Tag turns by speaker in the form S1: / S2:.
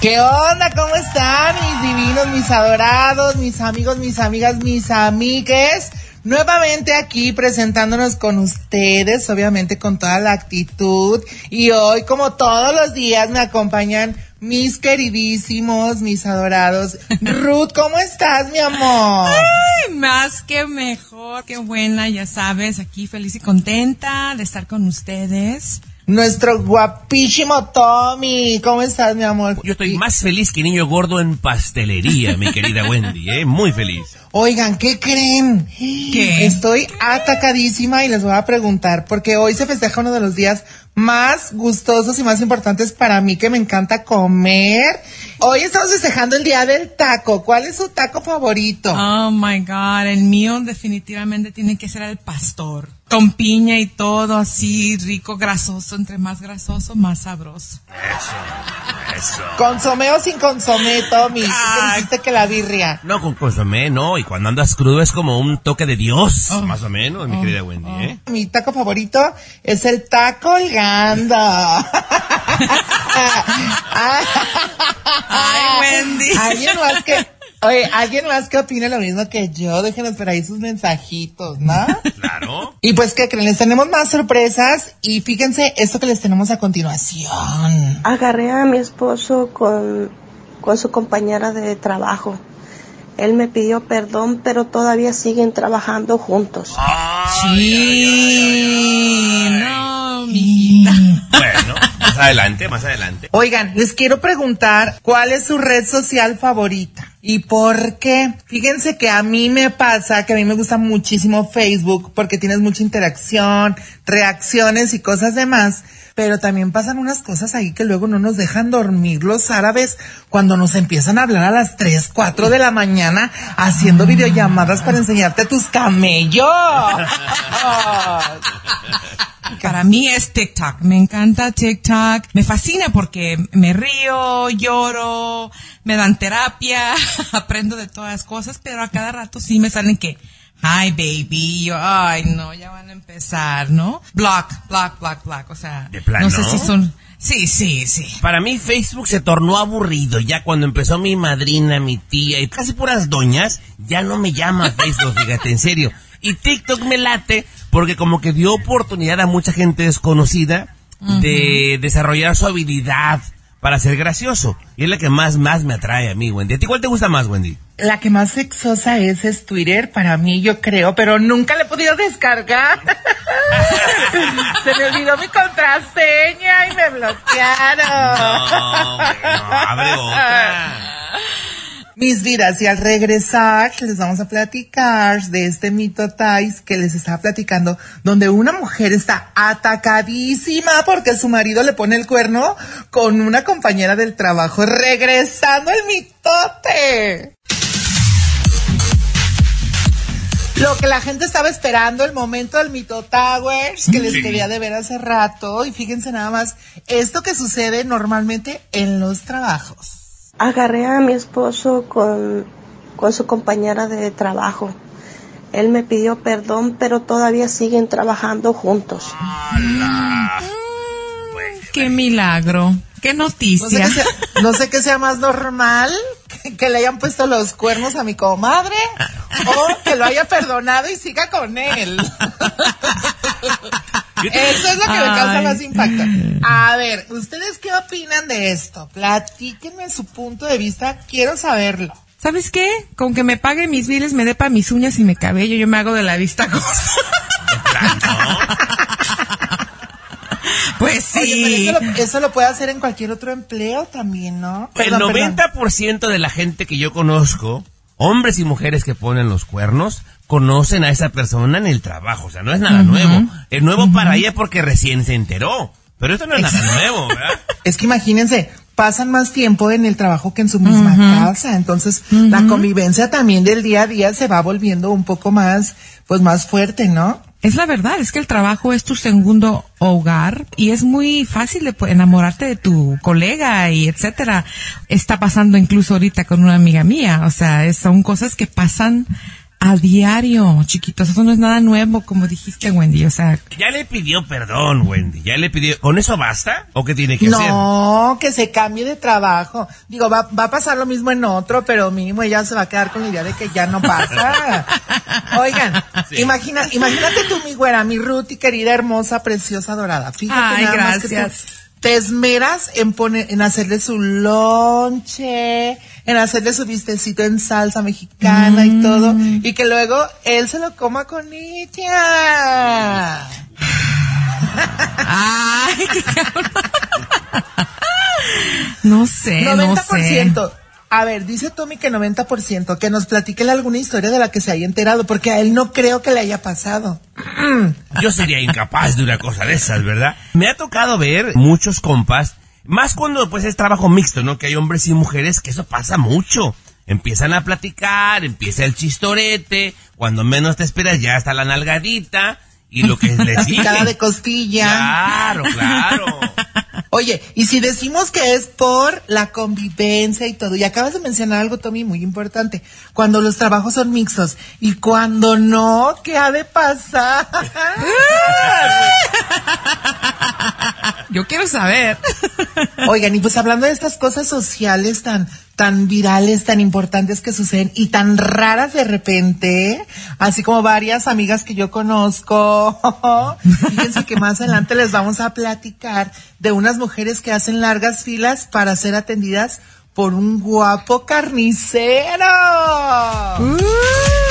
S1: ¿Qué onda? ¿Cómo están mis divinos, mis adorados, mis amigos, mis amigas, mis amigues? Nuevamente aquí presentándonos con ustedes, obviamente con toda la actitud. Y hoy, como todos los días, me acompañan mis queridísimos, mis adorados. Ruth, ¿cómo estás, mi amor?
S2: Ay, más que mejor, qué buena, ya sabes, aquí feliz y contenta de estar con ustedes
S1: nuestro guapísimo Tommy. ¿Cómo estás, mi amor?
S3: Yo estoy más feliz que niño gordo en pastelería, mi querida Wendy, ¿eh? Muy feliz.
S1: Oigan, ¿qué creen? Que Estoy atacadísima y les voy a preguntar, porque hoy se festeja uno de los días más gustosos y más importantes para mí, que me encanta comer. Hoy estamos festejando el día del taco. ¿Cuál es su taco favorito?
S2: Oh my God, el mío definitivamente tiene que ser el pastor con piña y todo así rico, grasoso, entre más grasoso, más sabroso.
S1: Eso, eso. ¿Consomé o sin consomé, Tommy? ¿Qué que la birria?
S3: No, con consomé, no. Y cuando andas crudo es como un toque de Dios, oh. más o menos, mi oh. querida Wendy, ¿eh?
S1: Mi taco favorito es el taco colgando.
S2: Ay, Wendy.
S1: Alguien más que Oye, ¿alguien más que opine lo mismo que yo? Déjenos por ahí sus mensajitos, ¿no?
S3: Claro.
S1: Y pues, ¿qué creen? Les tenemos más sorpresas y fíjense esto que les tenemos a continuación.
S4: Agarré a mi esposo con, con su compañera de trabajo. Él me pidió perdón, pero todavía siguen trabajando juntos.
S2: sí, no,
S3: adelante, más adelante.
S1: Oigan, les quiero preguntar, ¿cuál es su red social favorita? ¿Y por qué? Fíjense que a mí me pasa que a mí me gusta muchísimo Facebook porque tienes mucha interacción, reacciones y cosas demás, pero también pasan unas cosas ahí que luego no nos dejan dormir los árabes cuando nos empiezan a hablar a las 3, 4 de la mañana haciendo videollamadas para enseñarte tus camellos.
S2: Para mí es TikTok. Me encanta TikTok. Me fascina porque me río, lloro, me dan terapia, aprendo de todas las cosas, pero a cada rato sí me salen que, hi baby, yo, ay no, ya van a empezar, ¿no? Block, block, block, block, o sea,
S3: ¿De plano?
S2: no sé si son, sí, sí, sí.
S3: Para mí Facebook se tornó aburrido, ya cuando empezó mi madrina, mi tía y casi puras doñas, ya no me llama Facebook, fíjate, en serio. Y TikTok me late porque como que dio oportunidad a mucha gente desconocida de desarrollar su habilidad para ser gracioso. Y es la que más, más me atrae a mí, Wendy. ¿A ti cuál te gusta más, Wendy?
S1: La que más sexosa es, es Twitter, para mí, yo creo, pero nunca le he podido descargar. Se me olvidó mi contraseña y me bloquearon.
S3: No, no, abre otra.
S1: Mis vidas, y al regresar les vamos a platicar de este mito Tais que les estaba platicando, donde una mujer está atacadísima porque su marido le pone el cuerno con una compañera del trabajo. Regresando el mitote. Lo que la gente estaba esperando, el momento del Mito Towers, que les quería de ver hace rato. Y fíjense nada más, esto que sucede normalmente en los trabajos
S4: agarré a mi esposo con, con su compañera de trabajo. Él me pidió perdón, pero todavía siguen trabajando juntos.
S2: ¡Qué milagro! ¡Qué noticia!
S1: No sé, qué sea, más normal que, le hayan puesto los cuernos a mi comadre o que lo haya perdonado y siga con él. Eso es lo que me causa más impacto. A ver, ¿ustedes qué opinan de esto? Platíquenme su punto de vista, quiero saberlo.
S2: ¿Sabes qué? Con que me pague mis biles, me dé para mis uñas y mi cabello, yo me hago de la vista cosa. pues sí.
S1: eso, lo, puede hacer en cualquier otro empleo también, ¿no?
S3: el 90% de la gente que yo conozco, hombres y mujeres que ponen los cuernos, conocen a esa persona en el trabajo. O sea, no es nada nuevo. Es nuevo para ella porque recién se enteró. Pero esto no es nada nuevo, ¿verdad?
S1: Es que imagínense, pasan más tiempo en el trabajo que en su misma casa. Entonces, la convivencia también del día a día se va volviendo un poco más, pues más fuerte, ¿no?
S2: Es la verdad, es que el trabajo es tu segundo hogar y es muy fácil de enamorarte de tu colega y etcétera. Está pasando incluso ahorita con una amiga mía, o sea, son cosas que pasan a diario, chiquitos. Eso no es nada nuevo, como dijiste, Wendy. O sea,
S3: Ya le pidió perdón, Wendy. Ya le pidió. ¿Con eso basta? ¿O qué tiene que hacer?
S1: No, que se cambie de trabajo. Digo, va, va a pasar lo mismo en otro, pero mínimo ella se va a quedar con la idea de que ya no pasa. Oigan,
S3: Sí.
S1: imagina, imagínate tú, mi güera, mi Ruti, querida, hermosa, preciosa, dorada. Fíjate
S2: Ay,
S1: nada más que tú. Te esmeras en poner, en hacerle su lonche, en hacerle su vistecito en salsa mexicana y todo,
S2: Mm.
S1: y que luego él se lo coma con ella.
S2: ay, qué cabrón. No sé, no sé.
S1: 90%. A ver, dice Tommy que 90%, que nos platique alguna historia de la que se haya enterado, porque a él no creo que le haya pasado.
S3: Yo sería incapaz de una cosa de esas, ¿verdad? Me ha tocado ver muchos compas, más cuando pues es trabajo mixto, ¿no? Que hay hombres y mujeres, que eso pasa mucho. Empiezan a platicar, empieza el chistorete, cuando menos te esperas ya está la nalgadita y lo que les sigue.
S1: Picada de costilla.
S3: Claro, claro.
S1: Oye, y si decimos que es por la convivencia y todo, y acabas de mencionar algo, Tommy, muy importante, cuando los trabajos son mixtos y cuando no, ¿qué ha de pasar?
S2: Yo quiero saber.
S1: Oigan, y pues hablando de estas cosas sociales tan, tan virales, tan importantes que suceden y tan raras de repente, así como varias amigas que yo conozco, fíjense que más adelante les vamos a platicar de unas mujeres que hacen largas filas para ser atendidas por un guapo carnicero.
S2: Uh.